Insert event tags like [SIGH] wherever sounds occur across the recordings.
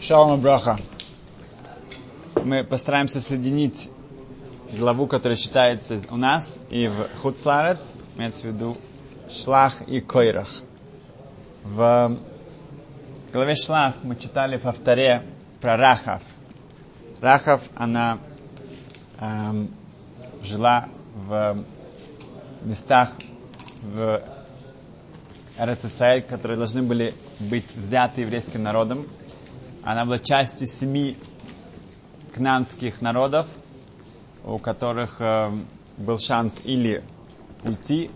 Шалом Браха. Мы постараемся соединить главу, которая читается у нас и в Хуцларец, имеется в виду Шлах и Койрах. В главе Шлах мы читали во вторе про Рахав. Рахав, она эм, жила в местах в РССР, которые должны были быть взяты еврейским народом. Она была частью семи кнанских народов, у которых э, был шанс или уйти,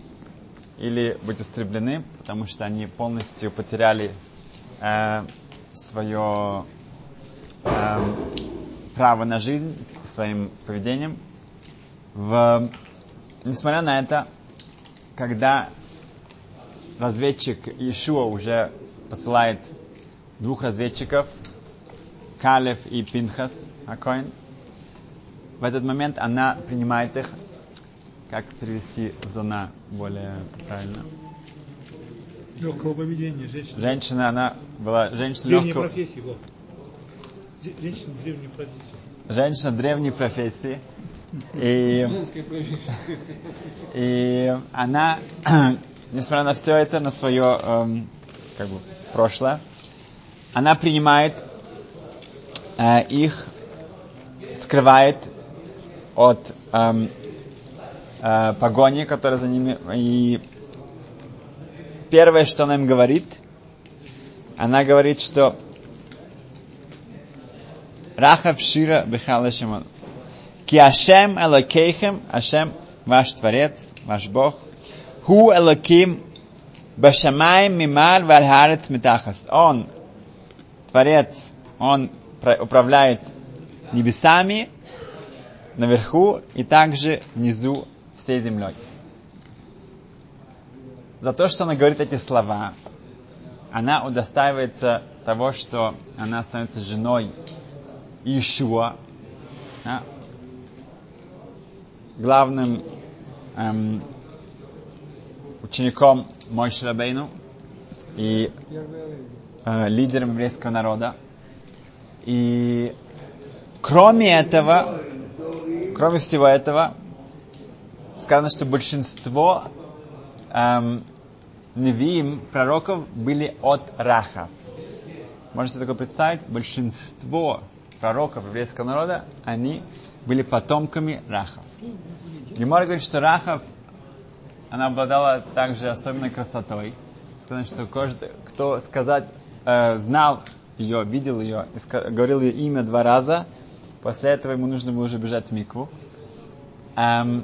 или быть истреблены, потому что они полностью потеряли э, свое э, право на жизнь своим поведением. В, несмотря на это, когда разведчик Ишуа уже посылает двух разведчиков, Калев и Пинхас Акоин. В этот момент она принимает их. Как перевести зона более правильно? Легкого поведения женщина. Женщина, она была женщина Древней легкого... профессии, вот. Де- Женщина древней профессии. Женщина древней профессии. И, и она, [CLEARS THROAT] несмотря на все это, на свое эм, как бы, прошлое, она принимает э, их, скрывает от эм, э, погони, которая за ними. И первое, что она им говорит, она говорит, что Рахав Шира Бехала Шимон. Ки Ашем Элокейхем, Ашем ваш Творец, ваш Бог. Ху Элоким Башамаем Мимар Вальхарец Митахас. Он, Творец, Он управляет небесами наверху и также внизу всей землей. За то, что она говорит эти слова, она удостаивается того, что она становится женой Ишуа, да, главным эм, учеником Мойши Рабейну и э, лидером еврейского народа. И кроме этого, кроме всего этого, сказано, что большинство эм, невиим, пророков, были от Рахав. Можете себе такое представить? Большинство пророков еврейского народа, они были потомками Рахав. Гемор говорит, что Рахав, она обладала также особенной красотой. Сказано, что каждый, кто сказать, э, знал ее, видел ее, говорил ее имя два раза, после этого ему нужно было уже бежать в микву. Эм,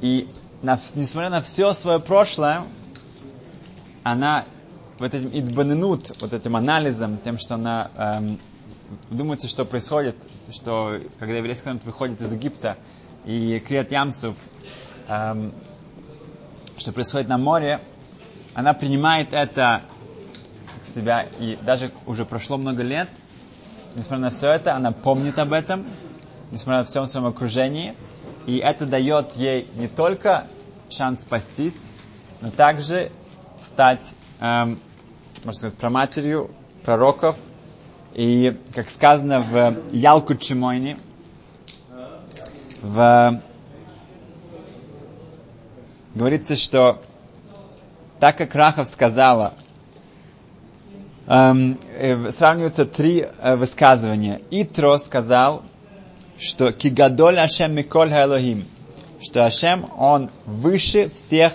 и на несмотря на все свое прошлое, она вот этим идбаненут, вот этим анализом, тем, что она эм, думается, что происходит, что когда еврейский народ выходит из Египта и Криат Ямсов, эм, что происходит на море, она принимает это к себя, и даже уже прошло много лет, несмотря на все это, она помнит об этом, несмотря на всем своем окружении, и это дает ей не только шанс спастись, но также стать, эм, можно сказать, проматерью пророков. И, как сказано в Ялку Чимойне, в... говорится, что так как Рахов сказала, эм, э, сравниваются три э, высказывания. Итро сказал, что Кигадоль Ашем Миколь Элохим, что Ашем, он выше всех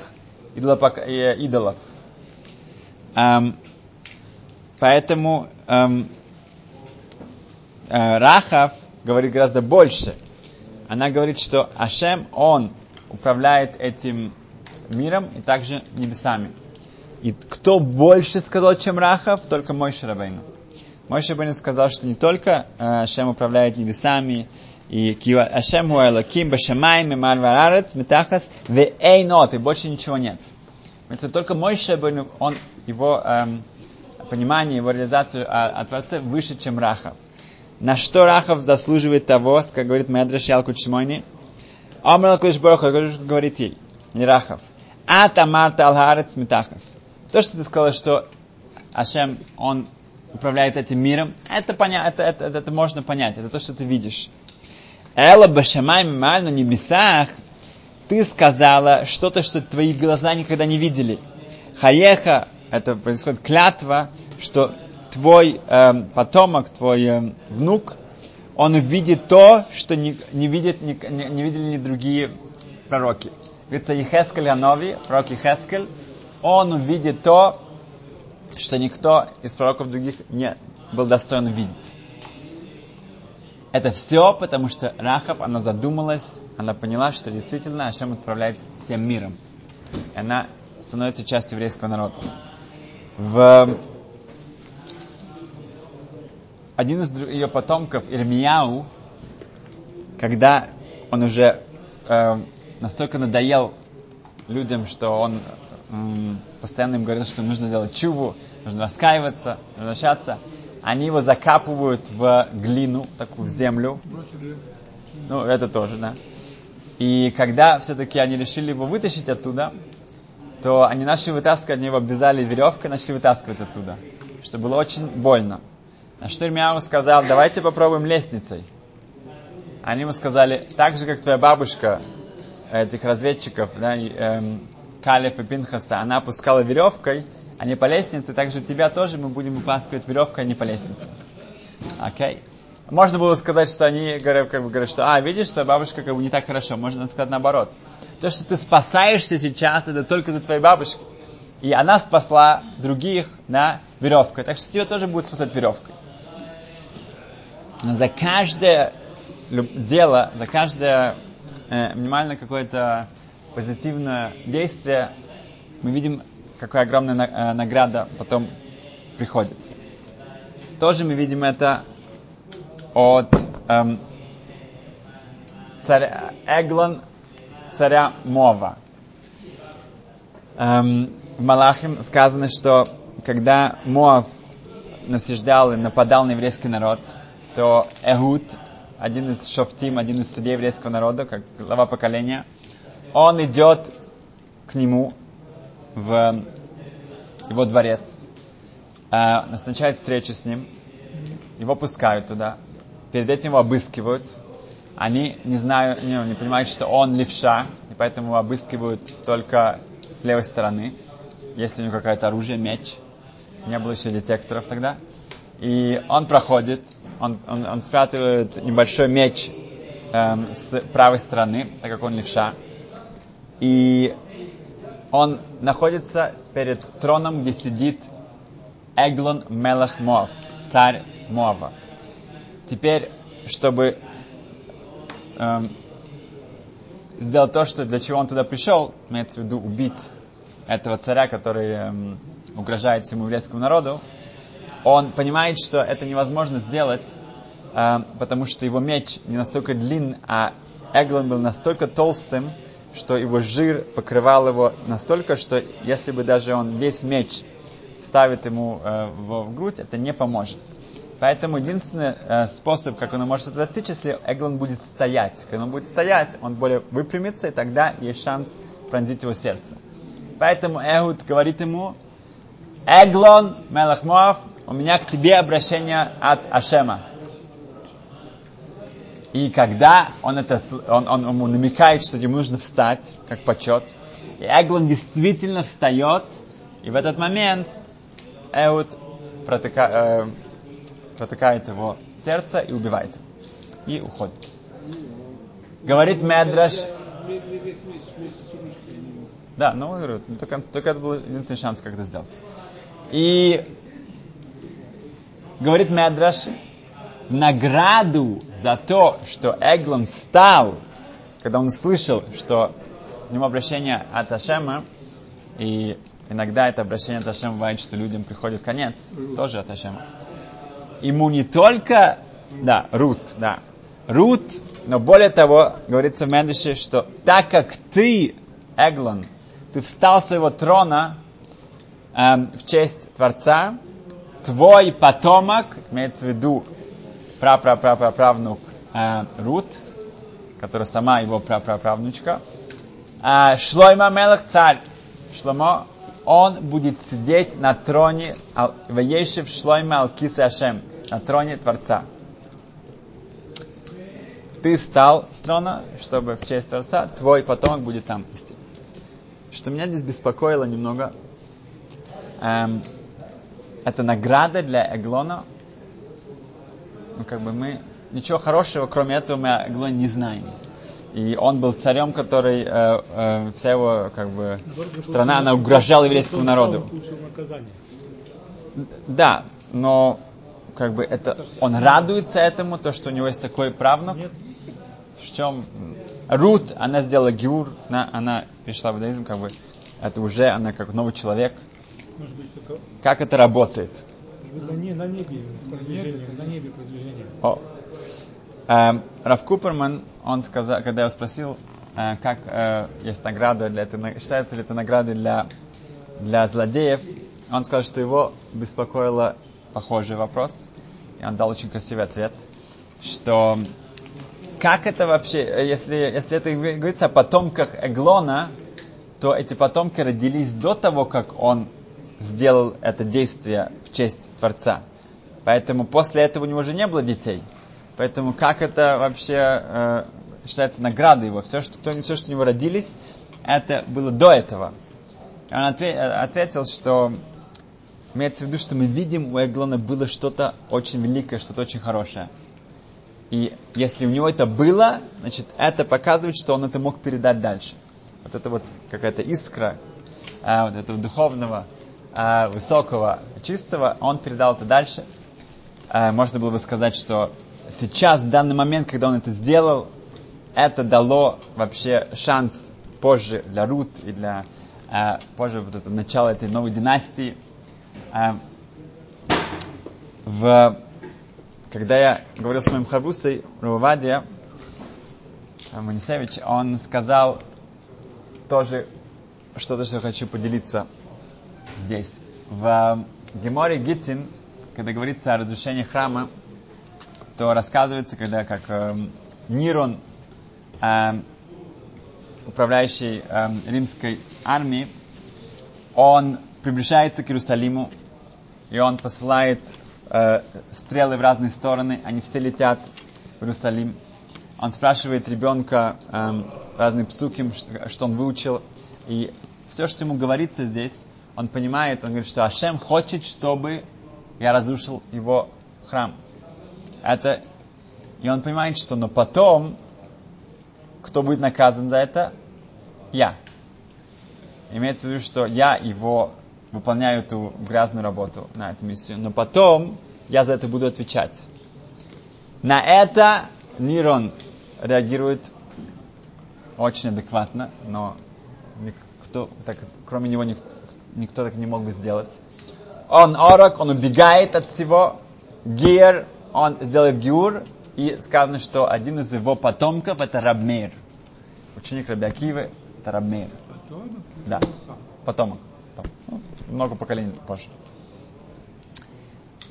идолопок- э, идолов. Эм, поэтому эм, э, Рахав говорит гораздо больше. Она говорит, что Ашем, он управляет этим миром и также небесами. И кто больше сказал, чем Рахав, только мой Шарабейну. Мой Шарабейну сказал, что не только э, Ашем управляет небесами, и Ашем ху Элоким, Башамай, Мемар Варарец, Метахас, ве Эйнот, и больше ничего нет. Если только мой Шарабейну, он, его эм, понимание, его реализацию о, о Творце выше, чем Рахав. На что Рахав заслуживает того, как говорит Медреш Ялку Чимойни, Омр Кудиш Бараху, говорит ей, не Рахав. Ат Амарта Алхарец Митахас. То, что ты сказала, что Ашем, он управляет этим миром. Это, поня... это, это, это, это можно понять, это то, что ты видишь. Эла башамай мималь на небесах, ты сказала что-то, что твои глаза никогда не видели. Хаеха, это происходит клятва, что твой э, потомок, твой э, внук, он видит то, что не, не, видит, не, не видели ни другие пророки. Говорится, Ехескель Анови, пророк Ехескель, он увидит то, что никто из пророков других не был достоин видеть. Это все, потому что Рахаб, она задумалась, она поняла, что действительно Ашем отправляет всем миром. И она становится частью еврейского народа. В один из ее потомков, Ирмияу, когда он уже э, настолько надоел людям, что он э, постоянно им говорил, что нужно делать чуву, нужно раскаиваться, возвращаться, они его закапывают в глину, такую в землю. Ну, это тоже, да. И когда все-таки они решили его вытащить оттуда, то они начали вытаскивать, они его обвязали веревкой, начали вытаскивать оттуда, что было очень больно. На что Ирмияу сказал, давайте попробуем лестницей. Они ему сказали, так же, как твоя бабушка, этих разведчиков, да, эм, Калев и Пинхаса, она опускала веревкой, а не по лестнице, так же тебя тоже мы будем вытаскивать веревкой, а не по лестнице. Окей? Okay? Можно было сказать, что они говорят, как бы, говорят, что, а, видишь, что бабушка как бы не так хорошо. Можно сказать наоборот. То, что ты спасаешься сейчас, это только за твоей бабушки. И она спасла других на веревкой. Так что тебя тоже будет спасать веревкой. Но за каждое дело, за каждое э, минимально какое-то позитивное действие мы видим какая огромная э, награда потом приходит. Тоже мы видим это от эм, царя, Эглон, царя Мова. Эм, в Малахим сказано, что когда Моав насаждал и нападал на еврейский народ, то Эхуд, один из шофтим, один из судей еврейского народа, как глава поколения, он идет к нему в его дворец, э, назначает встречу с ним, его пускают туда, перед этим его обыскивают, они не знают, не, не понимают, что он левша, и поэтому обыскивают только с левой стороны, если у него какое-то оружие, меч, не было еще детекторов тогда, и он проходит, он, он, он спрятывает небольшой меч эм, с правой стороны, так как он левша, и он находится перед троном, где сидит Эглон Мелах Моав, царь Моава. Теперь, чтобы эм, сделать то, что для чего он туда пришел, имеется в виду убить этого царя, который эм, угрожает всему еврейскому народу, он понимает, что это невозможно сделать, э, потому что его меч не настолько длин, а Эглон был настолько толстым, что его жир покрывал его настолько, что если бы даже он весь меч ставит ему э, в, в грудь, это не поможет. Поэтому единственный э, способ, как он может это достичь, если Эглон будет стоять. Когда он будет стоять, он более выпрямится, и тогда есть шанс пронзить его сердце. Поэтому Эхуд говорит ему, Эглон, Мелахмоав, у меня к тебе обращение от Ашема. И когда он, это, он, он ему намекает, что ему нужно встать, как почет, и Эглон действительно встает, и в этот момент Эуд протыка, э, протыкает его сердце и убивает. И уходит. Говорит Медраш... Да, ну, только, только это был единственный шанс, как это сделать. И говорит Медраш, награду за то, что Эглон встал, когда он слышал, что у него обращение от Ашема, и иногда это обращение от Ашема бывает, что людям приходит конец, тоже от Ашема. Ему не только, да, Рут, да, Рут, но более того, говорится в Медише, что так как ты, Эглон, ты встал с своего трона эм, в честь Творца, твой потомок, имеется в виду прапраправнук э, Рут, которая сама его прапраправнучка, э, Шлойма Мелах царь. Шломо он будет сидеть на троне Ваешев Шлойма Алкиса Ашем, на троне Творца. Ты встал с трона, чтобы в честь Творца, твой потомок будет там. Что меня здесь беспокоило немного, эм, это награда для Эглона. Ну, как бы мы ничего хорошего, кроме этого, мы о Эглоне не знаем. И он был царем, который, э, э, вся его как бы, страна, она угрожала еврейскому народу. Да, но как бы это, он радуется этому, то, что у него есть такой правнук. В чем Рут, она сделала гиур, она, она пришла в иудаизм, как бы, это уже, она как новый человек. Как это работает? на, не, на небе продвижение, на небе продвижение. О. Эм, Раф Куперман, он сказал, когда я спросил, э, как э, есть награда для этой, считается ли это наградой для, для злодеев, он сказал, что его беспокоило похожий вопрос, и он дал очень красивый ответ, что как это вообще, если, если это говорится о потомках Эглона, то эти потомки родились до того, как он сделал это действие в честь Творца. Поэтому после этого у него уже не было детей. Поэтому как это вообще э, считается наградой его? Все, что, все, что у него родились, это было до этого. И он отве- ответил, что имеется в виду, что мы видим, у Эглона было что-то очень великое, что-то очень хорошее. И если у него это было, значит, это показывает, что он это мог передать дальше. Вот это вот какая-то искра а, вот этого духовного, а, высокого, чистого, он передал это дальше. А, можно было бы сказать, что сейчас, в данный момент, когда он это сделал, это дало вообще шанс позже для Рут и для э, позже вот это начало этой новой династии. Э, в, когда я говорил с моим хабусой Рувадия Манисевич, он сказал тоже что-то, что я хочу поделиться здесь. В Геморе Гитин, когда говорится о разрушении храма, то рассказывается, когда как э, Нирон, э, управляющий э, римской армией, он приближается к Иерусалиму, и он посылает э, стрелы в разные стороны, они все летят в Иерусалим. Он спрашивает ребенка э, разные псуки, что, что он выучил, и все, что ему говорится здесь, он понимает, он говорит, что Ашем хочет, чтобы я разрушил его храм. Это, и он понимает, что но потом, кто будет наказан за это? Я. Имеется в виду, что я его выполняю эту грязную работу на эту миссию, но потом я за это буду отвечать. На это Нирон реагирует очень адекватно, но никто, так, кроме него никто, никто так не мог бы сделать. Он орок, он убегает от всего. Гер, он сделает гиур, и сказано, что один из его потомков это Рабмейр. Ученик Рабиакивы это Рабмейр. Да, потомок. Ну, много поколений позже.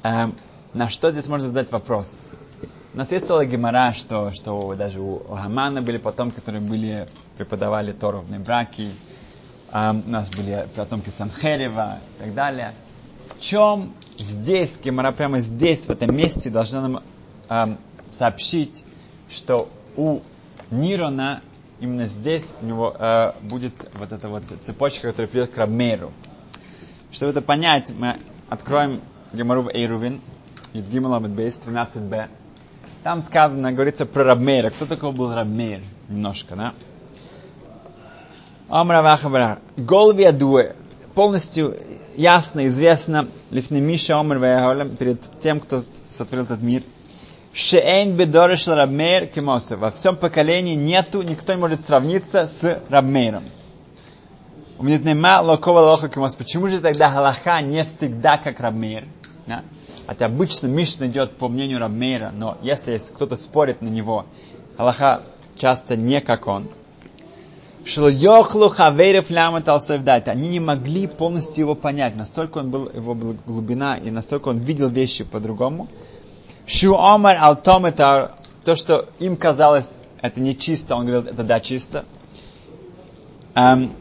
Эм, на что здесь можно задать вопрос? У нас есть целая гемора, что, что даже у Хамана были потомки, которые были, преподавали Тору в браки. Эм, у нас были потомки Санхерева и так далее. В чем здесь, гемора прямо здесь, в этом месте, должна нам эм, сообщить, что у Нирона именно здесь у него э, будет вот эта вот цепочка, которая придет к Рабмеру. Чтобы это понять, мы откроем Гемору Эйрувин, Юдгимал Бейс, 13b. Там сказано, говорится про Рабмейра. Кто такой был Рабмейр? Немножко, да? Омра Вахабра. Голви Адуэ. Полностью ясно, известно, Лифнемиша Омр Вахабра, перед тем, кто сотворил этот мир, Шеэйн бедориш Рабмейр кемосе. Во всем поколении нету, никто не может сравниться с Рабмейром. У меня нема локова лоха кемос. Почему же тогда Галаха не всегда как Рабмейр? Да? Хотя обычно Мишна идет по мнению Рабмейра, но если кто-то спорит на него, Галаха часто не как он. Они не могли полностью его понять. Настолько он был, его была глубина, и настолько он видел вещи по-другому. Шу омар алтом это то, что им казалось, это не чисто, он говорил, это да, чисто. Эм,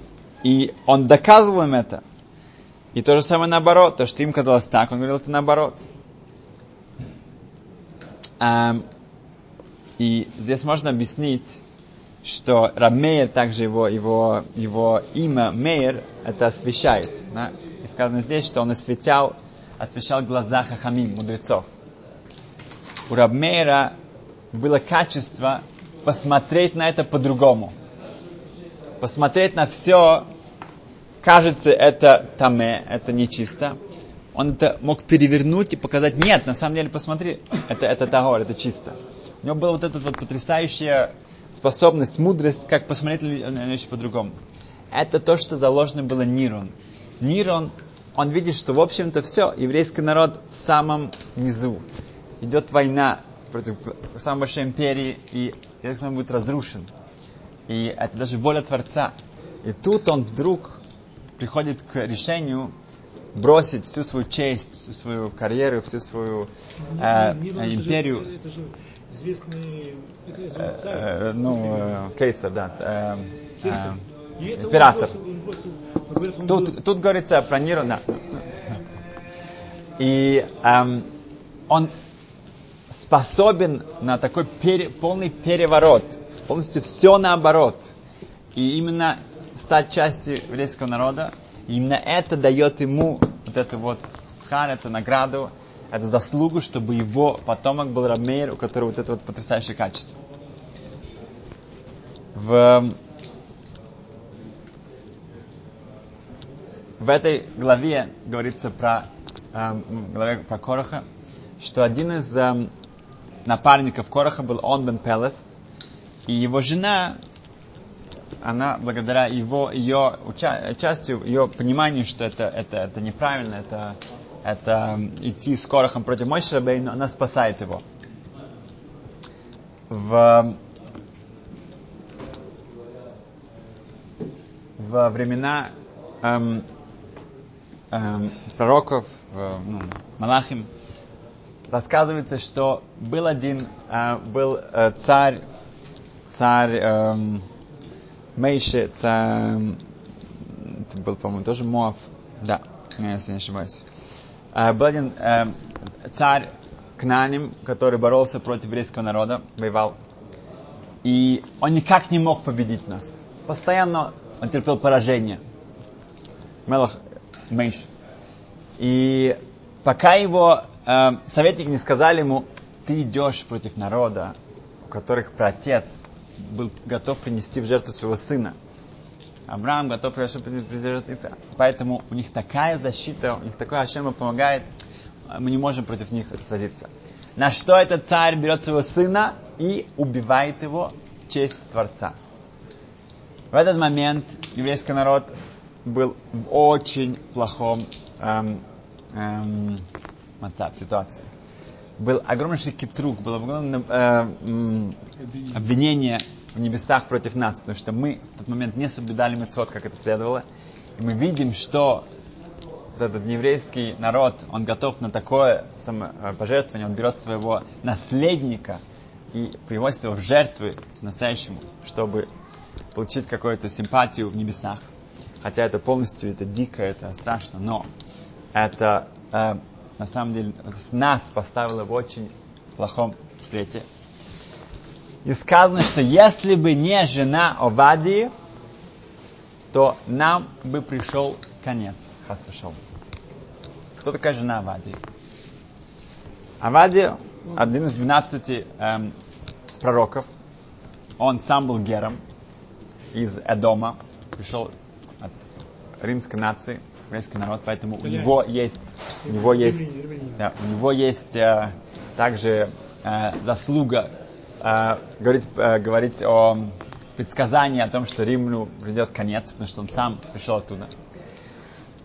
и он доказывал им это. И то же самое наоборот. То, что им казалось так, он говорил это наоборот. Эм, и здесь можно объяснить, что Рамейер, также его, его, его имя Мейер, это освещает. Да? И сказано здесь, что он осветял, освещал глаза Хахамим, мудрецов. У Рабмейра было качество посмотреть на это по-другому. Посмотреть на все, кажется, это таме, это нечисто. Он это мог перевернуть и показать, нет, на самом деле, посмотри, это, это тагор, это чисто. У него была вот эта вот потрясающая способность, мудрость, как посмотреть на вещи по-другому. Это то, что заложено было Нирон. Нирон, он видит, что, в общем-то, все, еврейский народ в самом низу. Идет война против самой большой империи, и еврейский народ будет разрушен. И это даже воля Творца. И тут он вдруг приходит к решению бросить всю свою честь, всю свою карьеру, всю свою э, империю. Это же известный Э, э, ну, э, кейсер, да. э, э, император. Тут, тут говорится про Ниру, да. И эм, он способен на такой пере- полный переворот, полностью все наоборот. И именно стать частью еврейского народа, именно это дает ему вот эту вот схар, эту награду, эту заслугу, чтобы его потомок был Рамейр, у которого вот это вот потрясающее качество. В, в этой главе говорится про, в главе про Короха, что один из эм, напарников Короха был Он бен Пелес, и его жена, она благодаря его, ее уча- участию, ее пониманию, что это, это, это неправильно, это, это идти с Корохом против Мойши Рабейну, она спасает его. В, во времена эм, эм, пророков, э, ну, Малахим, рассказывается, что был один, э, был э, царь, царь эм, Мейши, эм, это был, по-моему, тоже Моав, да, если не ошибаюсь. Э, был один эм, царь Кнаним, который боролся против еврейского народа, воевал. И он никак не мог победить нас. Постоянно он терпел поражение. Мелах Мейш. И пока его э, советники не сказали ему, ты идешь против народа, у которых праотец был готов принести в жертву своего сына. Авраам готов принести в жертву Ицхака. Поэтому у них такая защита, у них такой Ашем помогает, мы не можем против них сразиться. На что этот царь берет своего сына и убивает его в честь Творца. В этот момент еврейский народ был в очень плохом эм, эм, ситуации. Был огромнейший китрук, было огромное э, м, обвинение в небесах против нас, потому что мы в тот момент не соблюдали мецвод, как это следовало. И мы видим, что вот этот еврейский народ, он готов на такое самопожертвование, он берет своего наследника и приводит его в жертвы настоящему, чтобы получить какую-то симпатию в небесах. Хотя это полностью, это дико, это страшно, но это э, на самом деле нас поставило в очень плохом свете. И сказано, что если бы не жена Овадии, то нам бы пришел конец. Хасвашол. Кто такая жена Авадии? Авадия один из 12 эм, пророков. Он сам был гером из Эдома. Пришел от римской нации, еврейский народ, поэтому у него есть, у него есть, да, у него есть э, также э, заслуга э, говорить, э, говорить о предсказании о том, что Римлю придет конец, потому что он сам пришел оттуда.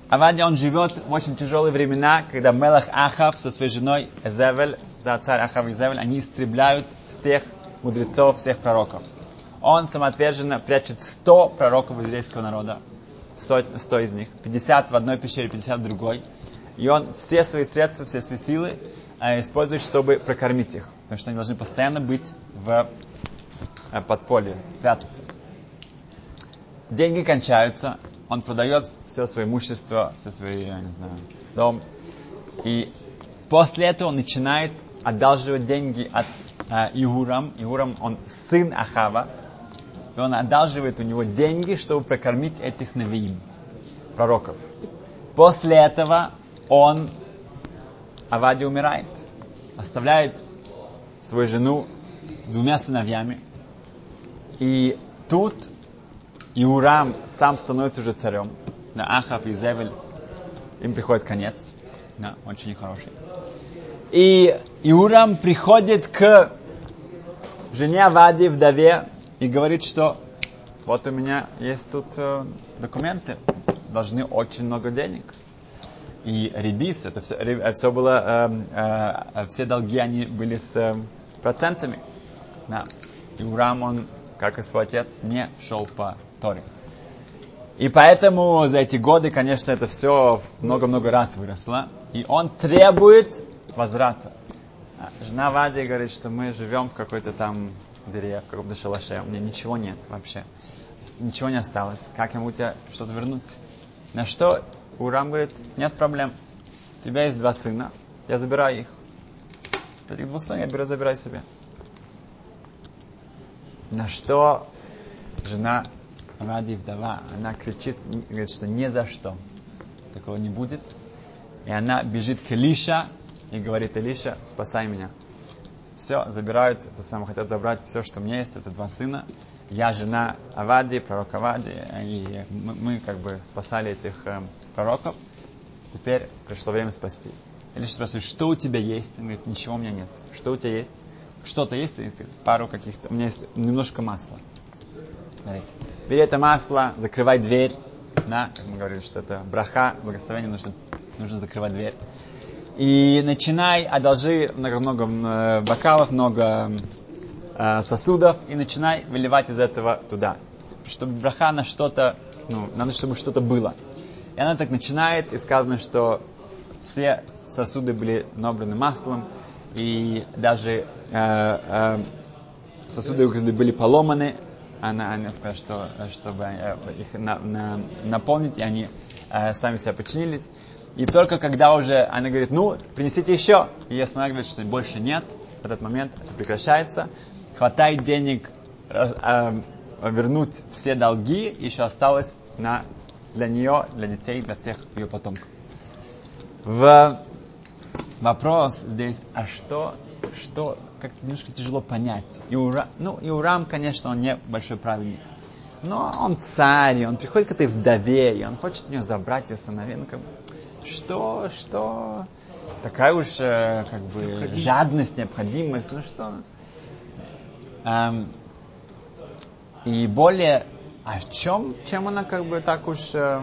Авадия, он живет в очень тяжелые времена, когда Мелах Ахав со своей женой Эзевель, да, царь Ахав и Эзевель, они истребляют всех мудрецов, всех пророков. Он самоотверженно прячет 100 пророков еврейского народа, 100, 100 из них, 50 в одной пещере, 50 в другой. И он все свои средства, все свои силы э, использует, чтобы прокормить их. Потому что они должны постоянно быть в э, подполье, прятаться. деньги кончаются, он продает все свое имущество, все свои, я не знаю, дом. И после этого он начинает одалживать деньги от э, Игурам. Игурам, он сын Ахава. И он одалживает у него деньги, чтобы прокормить этих навиим, пророков. После этого он, Авади умирает, оставляет свою жену с двумя сыновьями. И тут Иурам сам становится уже царем. На Ахав и Зевель им приходит конец. Да, очень нехороший. И Иурам приходит к жене Авади, вдове, и говорит, что вот у меня есть тут э, документы, должны очень много денег. И ребис, это все, э, все было, э, э, все долги, они были с э, процентами. Да. И Урам, он, как и свой отец, не шел по Торе. И поэтому за эти годы, конечно, это все много-много раз выросло. И он требует возврата. Жена Вади говорит, что мы живем в какой-то там дыре, в каком-то шалаше. У меня ничего нет вообще. Ничего не осталось. Как ему тебя что-то вернуть? На что Урам говорит, нет проблем. У тебя есть два сына, я забираю их. Этих двух сына я беру, забирай себе. На что жена Ради вдова, она кричит, говорит, что ни за что такого не будет. И она бежит к Илиша и говорит, Илиша, спасай меня. Все, забирают, это самое, хотят забрать все, что у меня есть, это два сына. Я жена Авади, пророк Авади, и мы, мы как бы спасали этих э, пророков. Теперь пришло время спасти. Илиша спрашивает, что у тебя есть? Он говорит, ничего у меня нет. Что у тебя есть? Что-то есть? говорит, пару каких-то. У меня есть немножко масла. Говорит, бери это масло, закрывай дверь. Да, как мы говорили, что это браха, благословение, нужно, нужно закрывать дверь. И начинай, одолжи много-много э, бокалов, много э, сосудов, и начинай выливать из этого туда. Чтобы браха на что-то, ну, надо, чтобы что-то было. И она так начинает, и сказано, что все сосуды были набраны маслом, и даже э, э, сосуды были поломаны, она, она сказала, что чтобы э, их на, на, наполнить, и они э, сами себя подчинились. И только когда уже она говорит, ну, принесите еще, и останавливает, что больше нет, в этот момент это прекращается, хватает денег э, вернуть все долги, еще осталось на, для нее, для детей, для всех ее потомков. В вопрос здесь, а что что как-то немножко тяжело понять. И Урам, ну, и Урам, конечно, он не большой праведник. Но он царь, и он приходит к этой вдове, и он хочет у нее забрать ее сыновенком. Что, что? Такая уж э, как бы необходимость. жадность, необходимость, ну что? Эм, и более, а в чем, чем она как бы так уж э,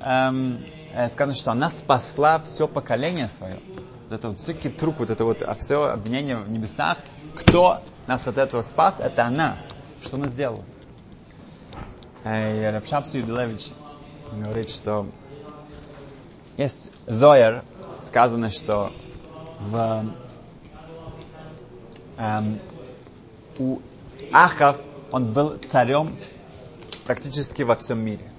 эм, э, сказано, что она спасла все поколение свое вот это вот всякий труп, вот это вот а все обвинение в небесах, кто нас от этого спас, это она. Что она сделала? И Рабшапс Юдилевич говорит, что есть Зояр, сказано, что в, эм, у Ахав он был царем практически во всем мире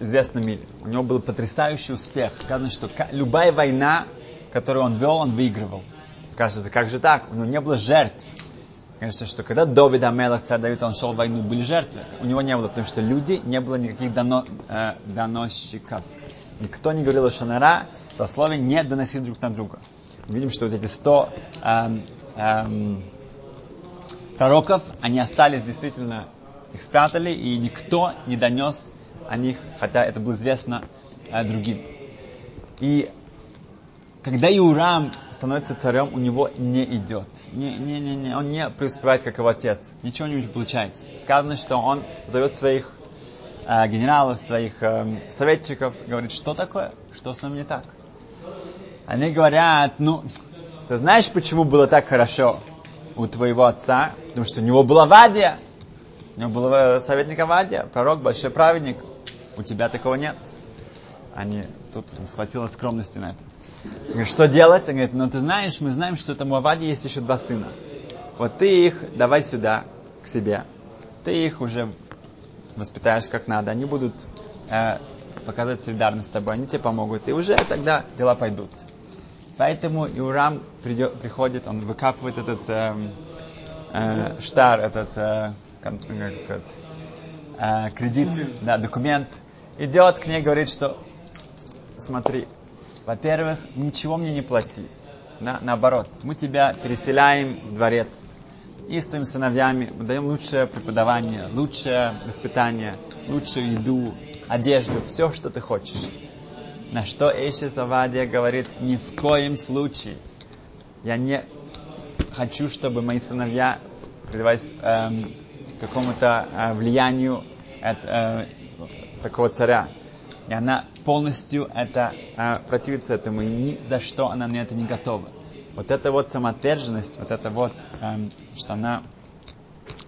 известном мире. У него был потрясающий успех. Сказано, что любая война, которую он вел, он выигрывал. Скажете, как же так? У него не было жертв. Конечно, что когда Давид Амелах, царь Давид, он шел в войну, были жертвы. У него не было, потому что люди, не было никаких дано, э, доносчиков. Никто не говорил о Шанара, словами не доносить друг на друга. Мы видим, что вот эти сто эм, эм, пророков, они остались действительно, их спрятали, и никто не донес о них, хотя это было известно э, другим. И когда Иурам становится царем, у него не идет. Не, не, не, не, он не преуспевает, как его отец. Ничего не получается. Сказано, что он зовет своих э, генералов, своих э, советчиков, говорит, что такое, что с нами не так. Они говорят, ну, ты знаешь, почему было так хорошо у твоего отца? Потому что у него была Вадия. У него был э, советник Авадия, пророк, большой праведник. У тебя такого нет. Они, тут хватило скромности на это. Что делать? Он говорит, ну ты знаешь, мы знаем, что у Авади есть еще два сына. Вот ты их давай сюда, к себе. Ты их уже воспитаешь как надо, они будут э, показывать солидарность с тобой, они тебе помогут, и уже тогда дела пойдут. Поэтому Иурам придет, приходит, он выкапывает этот э, э, штар, этот, э, как сказать, э, кредит, да, документ, идет к ней, говорит, что смотри, во-первых, ничего мне не плати. Да, наоборот, мы тебя переселяем в дворец. И с твоими сыновьями мы даем лучшее преподавание, лучшее воспитание, лучшую еду, одежду, все, что ты хочешь. На что Эйшис Авадия говорит, ни в коем случае я не хочу, чтобы мои сыновья предавались эм, какому-то э, влиянию от э, такого царя. И она полностью это э, противится этому, и ни за что она на это не готова. Вот эта вот самоотверженность, вот это вот, э, что она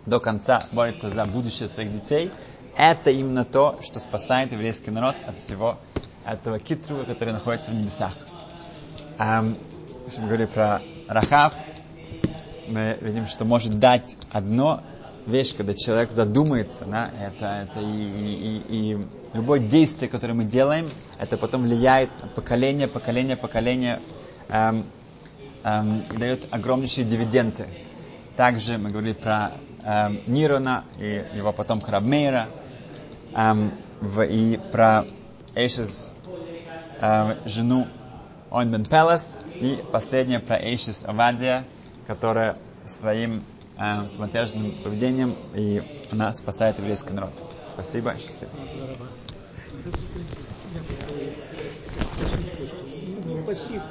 до конца борется за будущее своих детей, это именно то, что спасает еврейский народ от всего этого китруга, который находится в небесах. Эм, мы говорим про Рахав, мы видим, что может дать одно вещь, когда человек задумается, да, это, это и, и, и, и любое действие, которое мы делаем, это потом влияет на поколение, поколение, поколение эм, эм, и дает огромнейшие дивиденды. Также мы говорили про эм, Нирона и его потом Рабмейра, эм, в, и про Эйшес, эм, жену Ойнбен Пелес, и последнее про Эйшес Авадия, которая своим э, самоотверженным поведением, и она спасает еврейский народ. Спасибо, счастливо. Спасибо.